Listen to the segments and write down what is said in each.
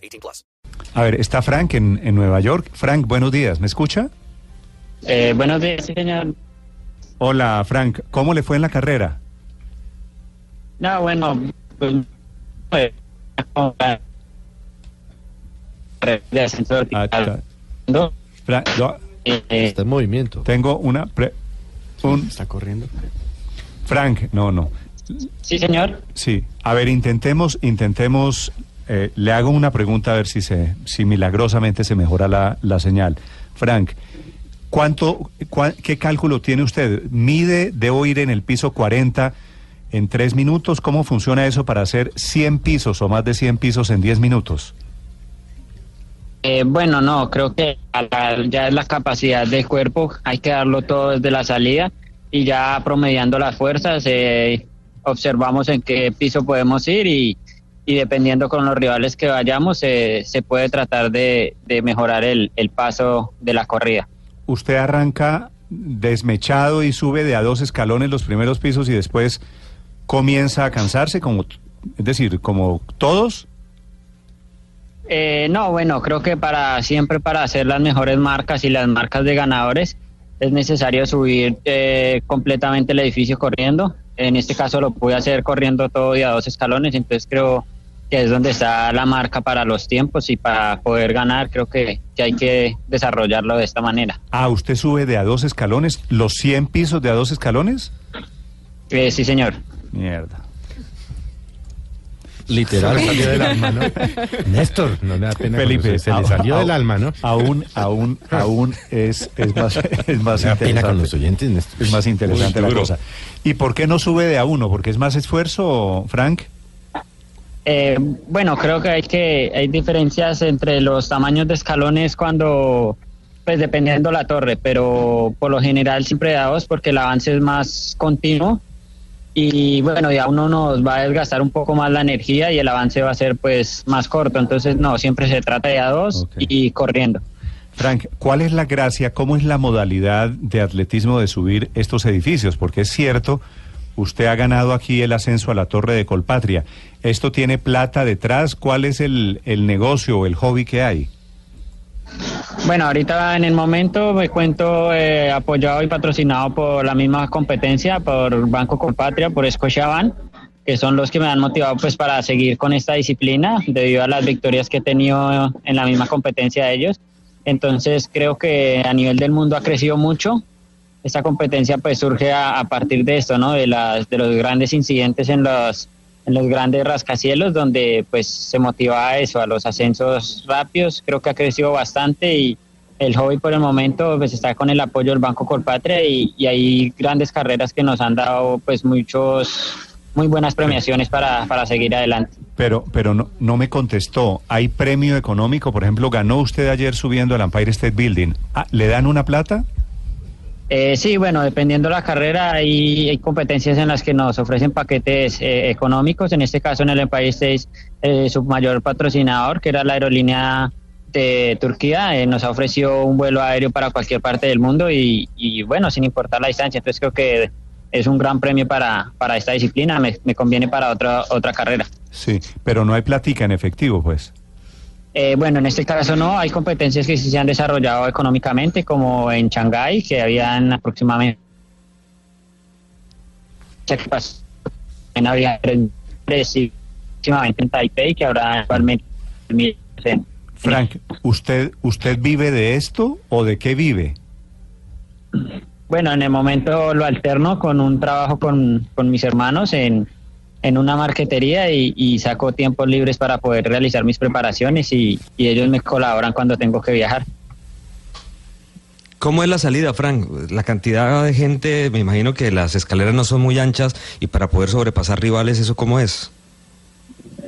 18 plus. A ver, está Frank en, en Nueva York. Frank, buenos días. ¿Me escucha? Eh, buenos días, sí, señor. Hola, Frank. ¿Cómo le fue en la carrera? No, bueno, pues, pues, Ah, Eh, Está en movimiento. tengo una... pre- un- Está corriendo. Frank, no, no. sí, señor. Sí. A ver, intentemos, intentemos... eh, le hago una pregunta a ver si, se, si milagrosamente se mejora la, la señal. Frank, ¿cuánto, ¿qué cálculo tiene usted? ¿Mide, debo ir en el piso 40 en 3 minutos? ¿Cómo funciona eso para hacer 100 pisos o más de 100 pisos en 10 minutos? Eh, bueno, no, creo que ya es la capacidad del cuerpo, hay que darlo todo desde la salida y ya promediando las fuerzas, eh, observamos en qué piso podemos ir y, y dependiendo con los rivales que vayamos, eh, se puede tratar de, de mejorar el, el paso de la corrida. usted arranca desmechado y sube de a dos escalones los primeros pisos y después comienza a cansarse, como, es decir, como todos. Eh, no, bueno, creo que para siempre para hacer las mejores marcas y las marcas de ganadores es necesario subir eh, completamente el edificio corriendo. En este caso lo pude hacer corriendo todo y a dos escalones, entonces creo que es donde está la marca para los tiempos y para poder ganar creo que, que hay que desarrollarlo de esta manera. Ah, usted sube de a dos escalones, los 100 pisos de a dos escalones. Eh, sí, señor. Mierda. Literal salió del alma, ¿no? Néstor, no le da pena. Felipe, se, le salió a- del alma, ¿no? Aún, aún, aún es, es más, es más da pena con interesante. los oyentes, Néstor. Es más interesante Uy, la cosa. ¿Y por qué no sube de a uno? ¿Porque es más esfuerzo, Frank? Eh, bueno, creo que hay que hay diferencias entre los tamaños de escalones cuando, pues dependiendo la torre, pero por lo general siempre da dos porque el avance es más continuo y bueno, ya uno nos va a desgastar un poco más la energía y el avance va a ser pues más corto, entonces no, siempre se trata de a dos y corriendo. Frank, ¿cuál es la gracia, cómo es la modalidad de atletismo de subir estos edificios? Porque es cierto, usted ha ganado aquí el ascenso a la Torre de Colpatria. ¿Esto tiene plata detrás? ¿Cuál es el, el negocio o el hobby que hay? Bueno, ahorita en el momento me cuento eh, apoyado y patrocinado por la misma competencia, por Banco Colpatria, por Scotiabank, que son los que me han motivado pues para seguir con esta disciplina debido a las victorias que he tenido en la misma competencia de ellos. Entonces creo que a nivel del mundo ha crecido mucho. Esta competencia pues surge a, a partir de esto, ¿no? De, las, de los grandes incidentes en los, en los grandes rascacielos donde pues se motiva a eso, a los ascensos rápidos. Creo que ha crecido bastante y el hobby por el momento pues está con el apoyo del Banco Colpatria y, y hay grandes carreras que nos han dado pues muchos muy buenas premiaciones para, para seguir adelante. Pero, pero no, no me contestó. ¿Hay premio económico? Por ejemplo, ganó usted ayer subiendo al Empire State Building. Ah, ¿Le dan una plata? Eh, sí, bueno, dependiendo de la carrera, hay, hay competencias en las que nos ofrecen paquetes eh, económicos. En este caso, en el Empire State, eh, su mayor patrocinador, que era la aerolínea de Turquía, eh, nos ha ofrecido un vuelo aéreo para cualquier parte del mundo y, bueno, sin importar la distancia. Entonces creo que es un gran premio para, para esta disciplina. Me, me conviene para otra otra carrera. Sí, pero no hay platica en efectivo, pues. Eh, bueno, en este caso no, hay competencias que sí se han desarrollado económicamente, como en Shanghái, que habían aproximadamente en había próximamente en Taipei, que habrá actualmente Frank, ¿usted, ¿usted vive de esto o de qué vive? Bueno, en el momento lo alterno con un trabajo con, con mis hermanos en, en una marquetería y, y, saco tiempos libres para poder realizar mis preparaciones y, y, ellos me colaboran cuando tengo que viajar. ¿Cómo es la salida, Frank? La cantidad de gente, me imagino que las escaleras no son muy anchas y para poder sobrepasar rivales, ¿eso cómo es?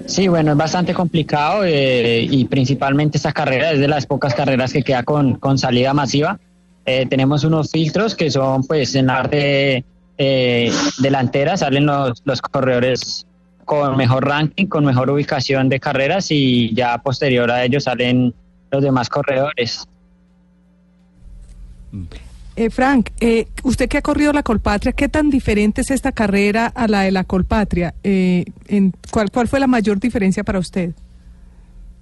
Sí, bueno, es bastante complicado eh, y principalmente esta carrera es de las pocas carreras que queda con, con salida masiva. Eh, tenemos unos filtros que son pues en la parte eh, delantera, salen los, los corredores con mejor ranking, con mejor ubicación de carreras y ya posterior a ellos salen los demás corredores. Eh, Frank, eh, usted que ha corrido la Colpatria, ¿qué tan diferente es esta carrera a la de la Colpatria? Eh, en, ¿cuál, ¿Cuál fue la mayor diferencia para usted?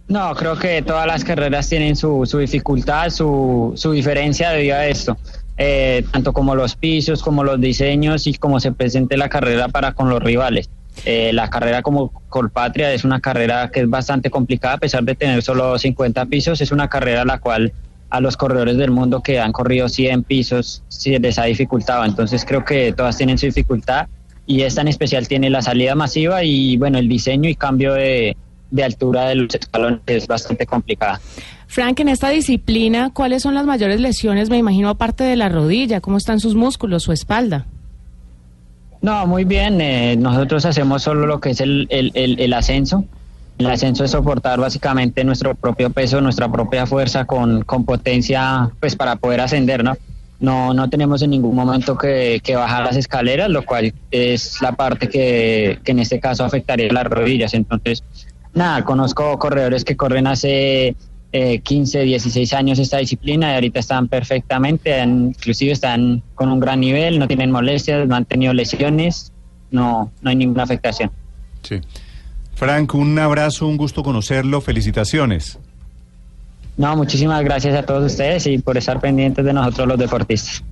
No, creo que todas las carreras tienen su, su dificultad, su, su diferencia debido a esto. Eh, tanto como los pisos, como los diseños y cómo se presente la carrera para con los rivales. Eh, la carrera como Colpatria es una carrera que es bastante complicada, a pesar de tener solo 50 pisos, es una carrera a la cual a los corredores del mundo que han corrido 100 pisos sí les ha dificultado. Entonces creo que todas tienen su dificultad y esta en especial tiene la salida masiva y bueno, el diseño y cambio de, de altura de los escalones es bastante complicada. Frank, en esta disciplina, ¿cuáles son las mayores lesiones? Me imagino aparte de la rodilla, ¿cómo están sus músculos, su espalda? No, muy bien. eh, nosotros hacemos solo lo que es el, el, el, el ascenso. El ascenso es soportar básicamente nuestro propio peso, nuestra propia fuerza con, con potencia, pues para poder ascender, ¿no? No, no tenemos en ningún momento que, que bajar las escaleras, lo cual es la parte que, que en este caso afectaría las rodillas. Entonces, nada, conozco corredores que corren hace eh, 15, 16 años esta disciplina y ahorita están perfectamente, inclusive están con un gran nivel, no tienen molestias, no han tenido lesiones, no, no hay ninguna afectación. Sí. Frank, un abrazo, un gusto conocerlo, felicitaciones. No, muchísimas gracias a todos ustedes y por estar pendientes de nosotros los deportistas.